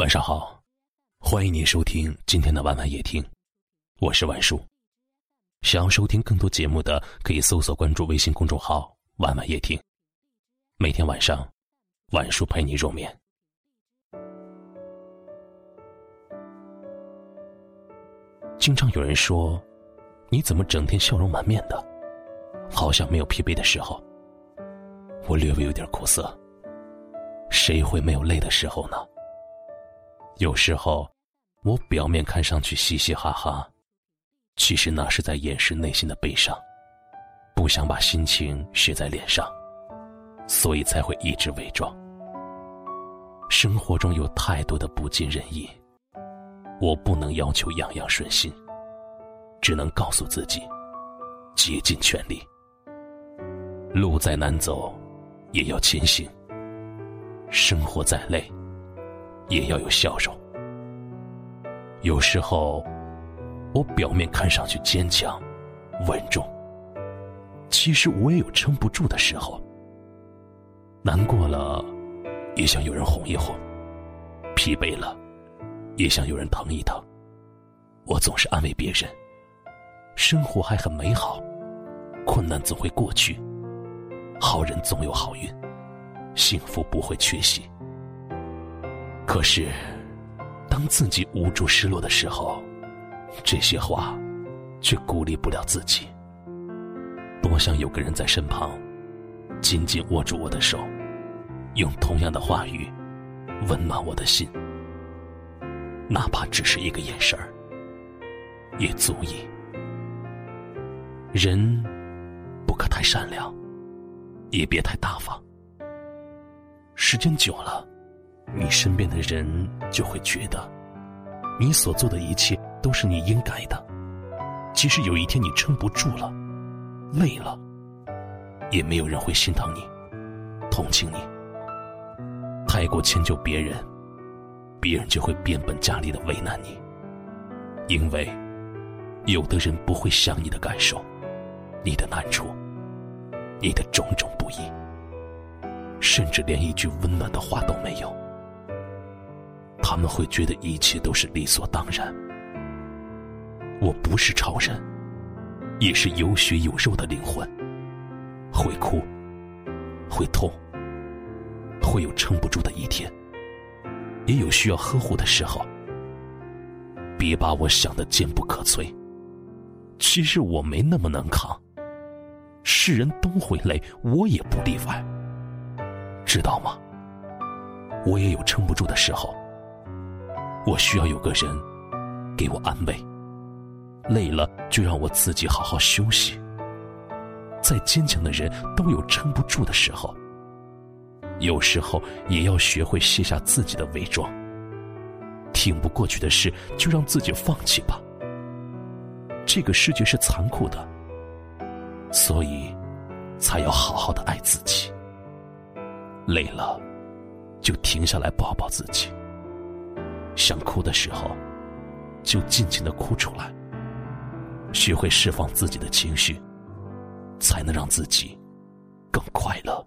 晚上好，欢迎你收听今天的晚晚夜听，我是晚叔。想要收听更多节目的，可以搜索关注微信公众号“晚晚夜听”。每天晚上，晚叔陪你入眠。经常有人说：“你怎么整天笑容满面的，好像没有疲惫的时候？”我略微有点苦涩。谁会没有累的时候呢？有时候，我表面看上去嘻嘻哈哈，其实那是在掩饰内心的悲伤，不想把心情写在脸上，所以才会一直伪装。生活中有太多的不尽人意，我不能要求样样顺心，只能告诉自己，竭尽全力。路再难走，也要前行。生活再累，也要有笑容。有时候，我表面看上去坚强、稳重，其实我也有撑不住的时候。难过了，也想有人哄一哄；疲惫了，也想有人疼一疼。我总是安慰别人：生活还很美好，困难总会过去，好人总有好运。幸福不会缺席，可是，当自己无助、失落的时候，这些话却鼓励不了自己。多想有个人在身旁，紧紧握住我的手，用同样的话语温暖我的心，哪怕只是一个眼神儿，也足以。人不可太善良，也别太大方。时间久了，你身边的人就会觉得，你所做的一切都是你应该的。即使有一天你撑不住了，累了，也没有人会心疼你、同情你。太过迁就别人，别人就会变本加厉的为难你。因为，有的人不会想你的感受，你的难处，你的种种不易。甚至连一句温暖的话都没有，他们会觉得一切都是理所当然。我不是超人，也是有血有肉的灵魂，会哭，会痛，会有撑不住的一天，也有需要呵护的时候。别把我想的坚不可摧，其实我没那么能扛。世人都会累，我也不例外。知道吗？我也有撑不住的时候，我需要有个人给我安慰。累了就让我自己好好休息。再坚强的人都有撑不住的时候，有时候也要学会卸下自己的伪装。挺不过去的事，就让自己放弃吧。这个世界是残酷的，所以才要好好的爱自己。累了，就停下来抱抱自己。想哭的时候，就尽情的哭出来。学会释放自己的情绪，才能让自己更快乐。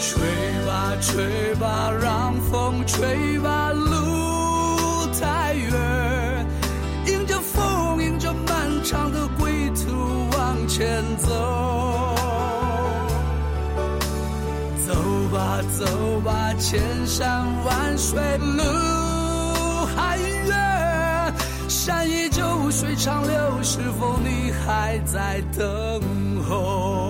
吹吧吹吧，让风吹吧，路太远，迎着风，迎着漫长的归途往前走。走吧走吧，千山万水路还远，山依旧，水长流，是否你还在等候？